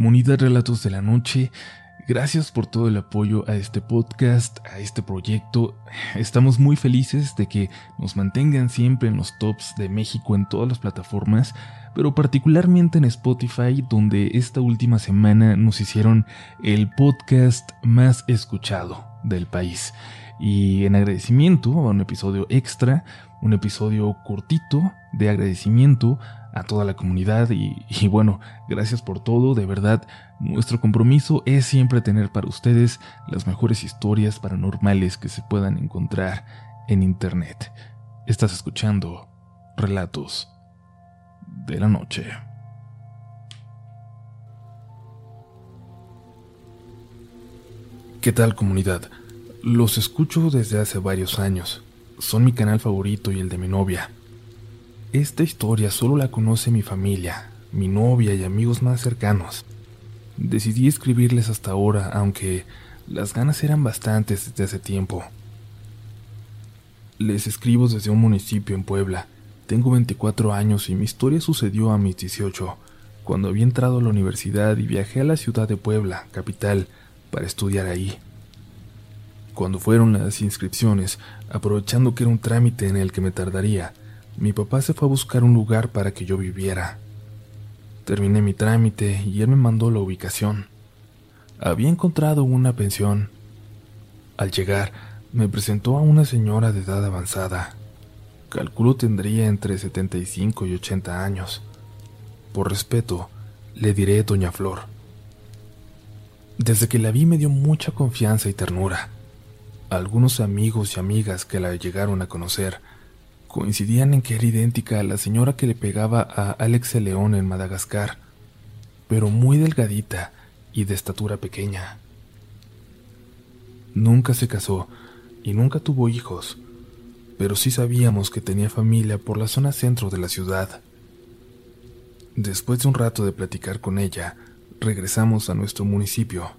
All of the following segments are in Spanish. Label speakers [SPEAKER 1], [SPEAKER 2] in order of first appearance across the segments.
[SPEAKER 1] Comunidad Relatos de la Noche, gracias por todo el apoyo a este podcast, a este proyecto. Estamos muy felices de que nos mantengan siempre en los tops de México en todas las plataformas, pero particularmente en Spotify, donde esta última semana nos hicieron el podcast más escuchado del país. Y en agradecimiento a un episodio extra, un episodio cortito de agradecimiento a toda la comunidad y, bueno, gracias por todo, de verdad, nuestro compromiso es siempre tener para ustedes las mejores historias paranormales que se puedan encontrar en Internet. Estás escuchando Relatos de la Noche. ¿Qué tal comunidad? Los escucho desde hace varios años. Son mi canal favorito y el de mi novia. Esta historia solo la conoce mi familia, mi novia y amigos más cercanos. Decidí escribirles hasta ahora, aunque las ganas eran bastantes desde hace tiempo. Les escribo desde un municipio en Puebla. Tengo 24 años y mi historia sucedió a mis 18, cuando había entrado a la universidad y viajé a la ciudad de Puebla, capital, para estudiar ahí. Cuando fueron las inscripciones, aprovechando que era un trámite en el que me tardaría, mi papá se fue a buscar un lugar para que yo viviera. Terminé mi trámite y él me mandó la ubicación. Había encontrado una pensión. Al llegar, me presentó a una señora de edad avanzada. Calculo tendría entre 75 y 80 años. Por respeto, le diré Doña Flor. Desde que la vi me dio mucha confianza y ternura. Algunos amigos y amigas que la llegaron a conocer coincidían en que era idéntica a la señora que le pegaba a Alex León en Madagascar, pero muy delgadita y de estatura pequeña. Nunca se casó y nunca tuvo hijos, pero sí sabíamos que tenía familia por la zona centro de la ciudad. Después de un rato de platicar con ella, regresamos a nuestro municipio.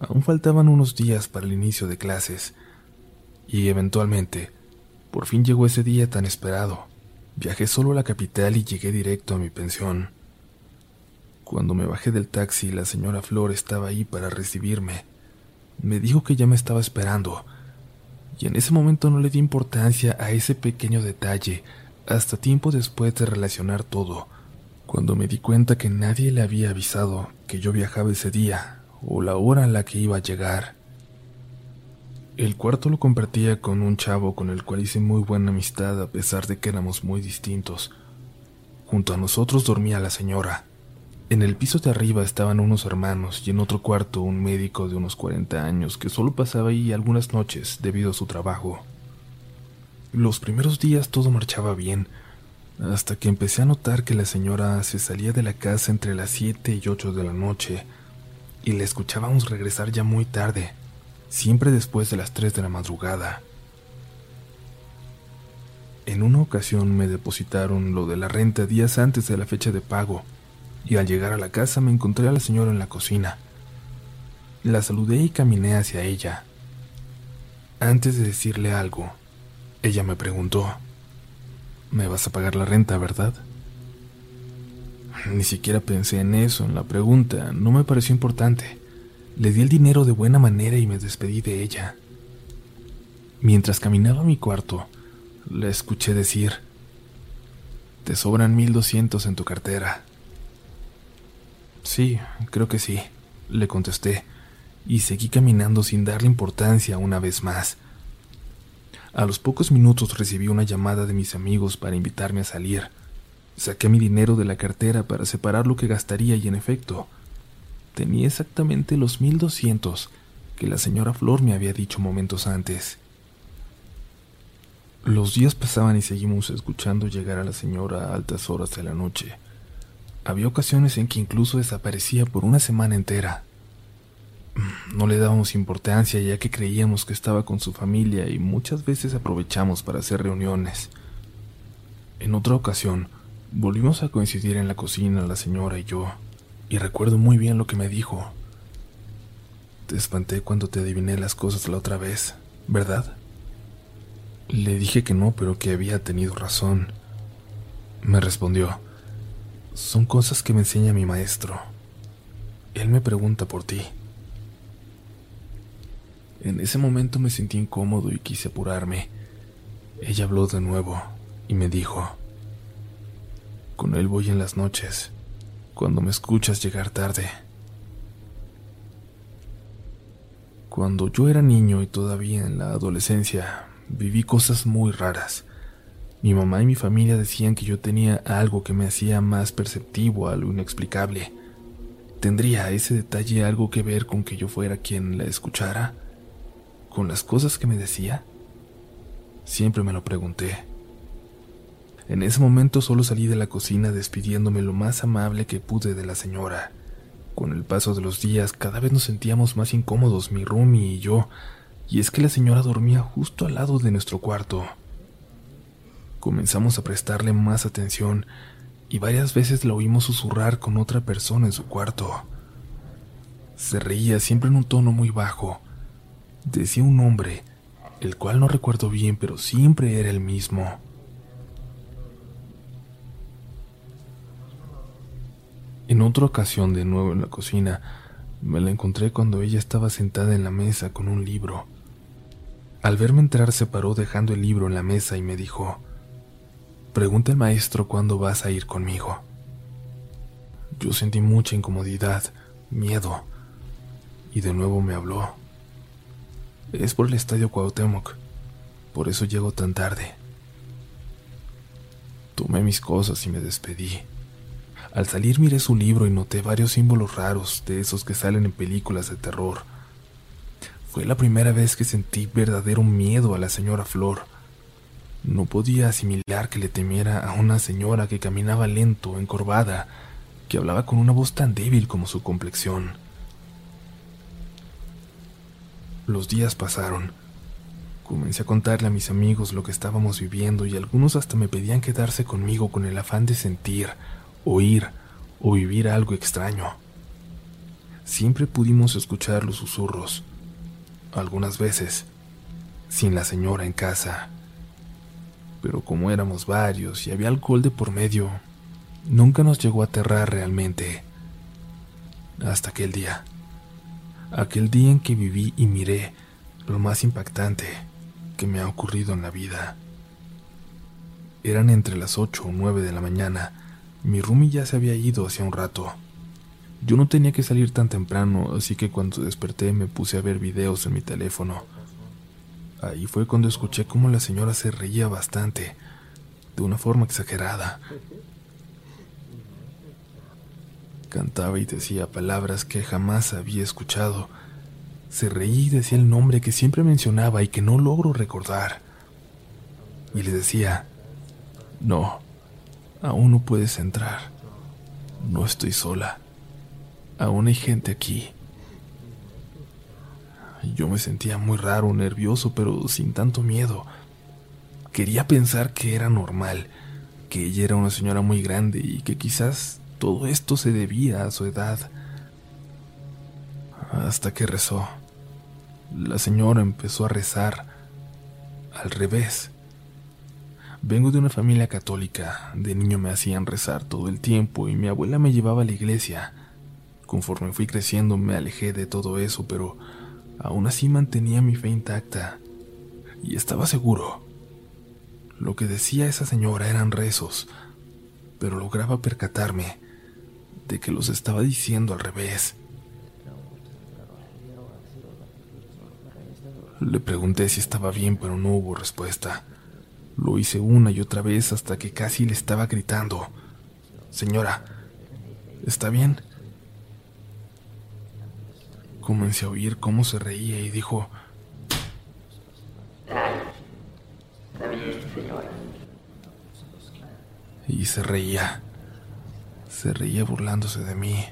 [SPEAKER 1] Aún faltaban unos días para el inicio de clases, y eventualmente por fin llegó ese día tan esperado. Viajé solo a la capital y llegué directo a mi pensión. Cuando me bajé del taxi, la señora Flor estaba ahí para recibirme. Me dijo que ya me estaba esperando, y en ese momento no le di importancia a ese pequeño detalle hasta tiempo después de relacionar todo, cuando me di cuenta que nadie le había avisado que yo viajaba ese día o la hora en la que iba a llegar. El cuarto lo compartía con un chavo con el cual hice muy buena amistad a pesar de que éramos muy distintos. Junto a nosotros dormía la señora. En el piso de arriba estaban unos hermanos y en otro cuarto un médico de unos 40 años que solo pasaba ahí algunas noches debido a su trabajo. Los primeros días todo marchaba bien, hasta que empecé a notar que la señora se salía de la casa entre las 7 y 8 de la noche y la escuchábamos regresar ya muy tarde siempre después de las 3 de la madrugada. En una ocasión me depositaron lo de la renta días antes de la fecha de pago, y al llegar a la casa me encontré a la señora en la cocina. La saludé y caminé hacia ella. Antes de decirle algo, ella me preguntó, ¿me vas a pagar la renta, verdad? Ni siquiera pensé en eso, en la pregunta, no me pareció importante. Le di el dinero de buena manera y me despedí de ella. Mientras caminaba a mi cuarto, la escuché decir, Te sobran mil doscientos en tu cartera. Sí, creo que sí, le contesté, y seguí caminando sin darle importancia una vez más. A los pocos minutos recibí una llamada de mis amigos para invitarme a salir. Saqué mi dinero de la cartera para separar lo que gastaría y en efecto, tenía exactamente los 1200 que la señora Flor me había dicho momentos antes. Los días pasaban y seguimos escuchando llegar a la señora a altas horas de la noche. Había ocasiones en que incluso desaparecía por una semana entera. No le dábamos importancia ya que creíamos que estaba con su familia y muchas veces aprovechamos para hacer reuniones. En otra ocasión, volvimos a coincidir en la cocina la señora y yo y recuerdo muy bien lo que me dijo. Te espanté cuando te adiviné las cosas la otra vez, ¿verdad? Le dije que no, pero que había tenido razón. Me respondió, son cosas que me enseña mi maestro. Él me pregunta por ti. En ese momento me sentí incómodo y quise apurarme. Ella habló de nuevo y me dijo, con él voy en las noches, cuando me escuchas llegar tarde. Cuando yo era niño y todavía en la adolescencia, viví cosas muy raras. Mi mamá y mi familia decían que yo tenía algo que me hacía más perceptivo a lo inexplicable. ¿Tendría ese detalle algo que ver con que yo fuera quien la escuchara? ¿Con las cosas que me decía? Siempre me lo pregunté. En ese momento solo salí de la cocina despidiéndome lo más amable que pude de la señora. Con el paso de los días cada vez nos sentíamos más incómodos mi Rumi y yo, y es que la señora dormía justo al lado de nuestro cuarto. Comenzamos a prestarle más atención y varias veces la oímos susurrar con otra persona en su cuarto. Se reía siempre en un tono muy bajo. Decía un nombre, el cual no recuerdo bien, pero siempre era el mismo. En otra ocasión, de nuevo en la cocina, me la encontré cuando ella estaba sentada en la mesa con un libro. Al verme entrar se paró dejando el libro en la mesa y me dijo, Pregunta al maestro cuándo vas a ir conmigo. Yo sentí mucha incomodidad, miedo, y de nuevo me habló. Es por el estadio Cuauhtémoc, por eso llego tan tarde. Tomé mis cosas y me despedí. Al salir miré su libro y noté varios símbolos raros de esos que salen en películas de terror. Fue la primera vez que sentí verdadero miedo a la señora Flor. No podía asimilar que le temiera a una señora que caminaba lento, encorvada, que hablaba con una voz tan débil como su complexión. Los días pasaron. Comencé a contarle a mis amigos lo que estábamos viviendo y algunos hasta me pedían quedarse conmigo con el afán de sentir, oír o vivir algo extraño. Siempre pudimos escuchar los susurros, algunas veces, sin la señora en casa pero como éramos varios y había alcohol de por medio, nunca nos llegó a aterrar realmente. Hasta aquel día. Aquel día en que viví y miré lo más impactante que me ha ocurrido en la vida. Eran entre las ocho o nueve de la mañana. Mi roomie ya se había ido hacía un rato. Yo no tenía que salir tan temprano, así que cuando desperté me puse a ver videos en mi teléfono Ahí fue cuando escuché cómo la señora se reía bastante, de una forma exagerada. Cantaba y decía palabras que jamás había escuchado. Se reía y decía el nombre que siempre mencionaba y que no logro recordar. Y le decía, no, aún no puedes entrar. No estoy sola. Aún hay gente aquí. Yo me sentía muy raro, nervioso, pero sin tanto miedo. Quería pensar que era normal, que ella era una señora muy grande y que quizás todo esto se debía a su edad. Hasta que rezó. La señora empezó a rezar al revés. Vengo de una familia católica. De niño me hacían rezar todo el tiempo y mi abuela me llevaba a la iglesia. Conforme fui creciendo me alejé de todo eso, pero Aún así mantenía mi fe intacta y estaba seguro. Lo que decía esa señora eran rezos, pero lograba percatarme de que los estaba diciendo al revés. Le pregunté si estaba bien, pero no hubo respuesta. Lo hice una y otra vez hasta que casi le estaba gritando. Señora, ¿está bien? Comencé a oír cómo se reía y dijo, Y se reía, se reía burlándose de mí.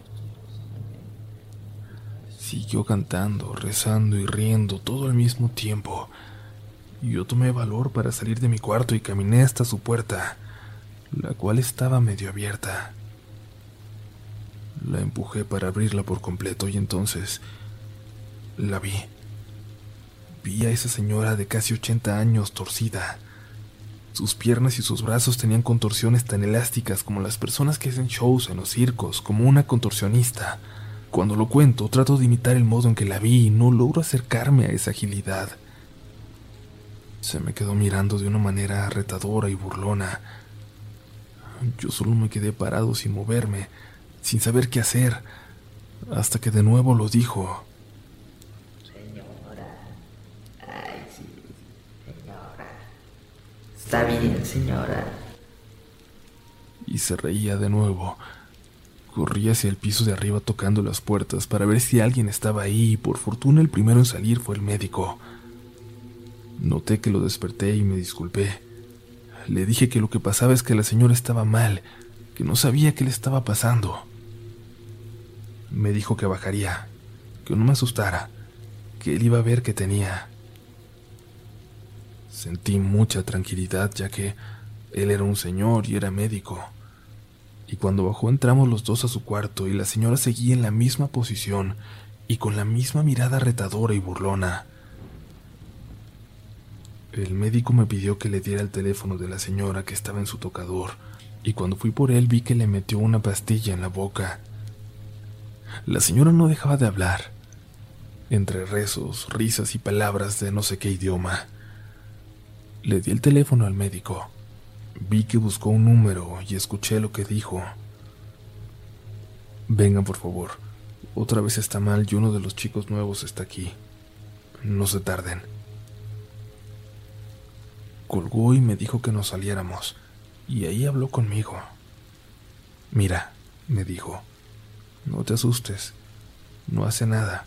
[SPEAKER 1] Siguió cantando, rezando y riendo todo al mismo tiempo. Yo tomé valor para salir de mi cuarto y caminé hasta su puerta, la cual estaba medio abierta. La empujé para abrirla por completo y entonces la vi. Vi a esa señora de casi 80 años torcida. Sus piernas y sus brazos tenían contorsiones tan elásticas como las personas que hacen shows en los circos, como una contorsionista, Cuando lo cuento, trato de imitar el modo en que la vi y no logro acercarme a esa agilidad. Se me quedó mirando de una manera retadora y burlona. Yo solo me quedé parado sin moverme, sin saber qué hacer, hasta que de nuevo lo dijo.
[SPEAKER 2] Señora. Ay, sí, señora. Está bien, señora.
[SPEAKER 1] Y se reía de nuevo. Corrí hacia el piso de arriba tocando las puertas para ver si alguien estaba ahí y por fortuna el primero en salir fue el médico. Noté que lo desperté y me disculpé. Le dije que lo que pasaba es que la señora estaba mal, que no sabía qué le estaba pasando. Me dijo que bajaría, que no me asustara, que él iba a ver qué tenía. Sentí mucha tranquilidad ya que él era un señor y era médico. Y cuando bajó entramos los dos a su cuarto y la señora seguía en la misma posición y con la misma mirada retadora y burlona. El médico me pidió que le diera el teléfono de la señora que estaba en su tocador, y cuando fui por él vi que le metió una pastilla en la boca. La señora no dejaba de hablar, entre rezos, risas y palabras de no sé qué idioma. Le di el teléfono al médico. Vi que buscó un número y escuché lo que dijo. Vengan, por favor. Otra vez está mal y uno de los chicos nuevos está aquí. No se tarden. Colgó y me dijo que nos saliéramos, y ahí habló conmigo. Mira, me dijo, no te asustes, no hace nada.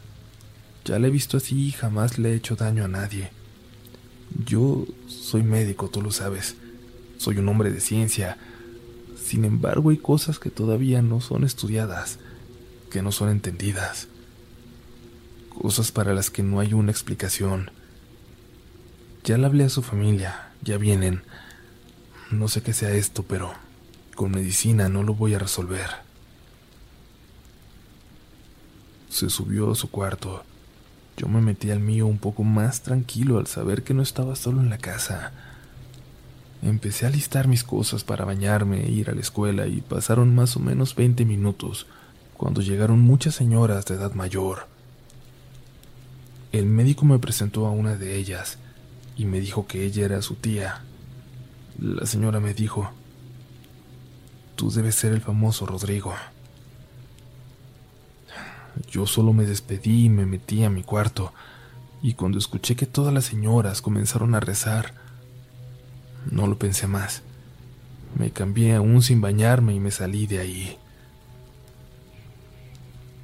[SPEAKER 1] Ya le he visto así y jamás le he hecho daño a nadie. Yo soy médico, tú lo sabes. Soy un hombre de ciencia. Sin embargo, hay cosas que todavía no son estudiadas, que no son entendidas. Cosas para las que no hay una explicación. Ya le hablé a su familia, ya vienen. No sé qué sea esto, pero con medicina no lo voy a resolver. Se subió a su cuarto. Yo me metí al mío un poco más tranquilo al saber que no estaba solo en la casa. Empecé a listar mis cosas para bañarme e ir a la escuela y pasaron más o menos 20 minutos cuando llegaron muchas señoras de edad mayor. El médico me presentó a una de ellas y me dijo que ella era su tía. La señora me dijo, tú debes ser el famoso Rodrigo. Yo solo me despedí y me metí a mi cuarto, y cuando escuché que todas las señoras comenzaron a rezar, no lo pensé más. Me cambié aún sin bañarme y me salí de ahí.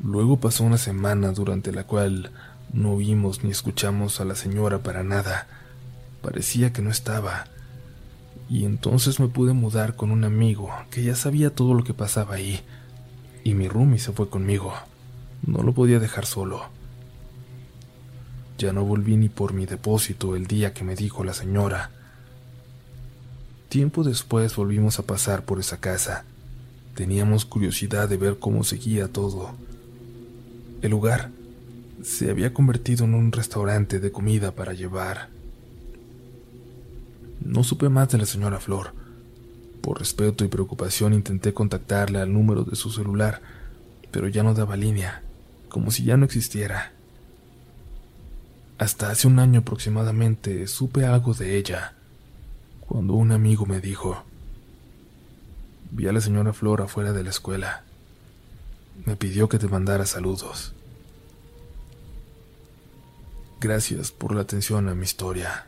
[SPEAKER 1] Luego pasó una semana durante la cual no vimos ni escuchamos a la señora para nada. Parecía que no estaba. Y entonces me pude mudar con un amigo que ya sabía todo lo que pasaba ahí. Y mi roomie se fue conmigo. No lo podía dejar solo. Ya no volví ni por mi depósito el día que me dijo la señora. Tiempo después volvimos a pasar por esa casa. Teníamos curiosidad de ver cómo seguía todo. El lugar se había convertido en un restaurante de comida para llevar. No supe más de la señora Flor. Por respeto y preocupación intenté contactarle al número de su celular, pero ya no daba línea, como si ya no existiera. Hasta hace un año aproximadamente supe algo de ella, cuando un amigo me dijo, vi a la señora Flor afuera de la escuela. Me pidió que te mandara saludos. Gracias por la atención a mi historia.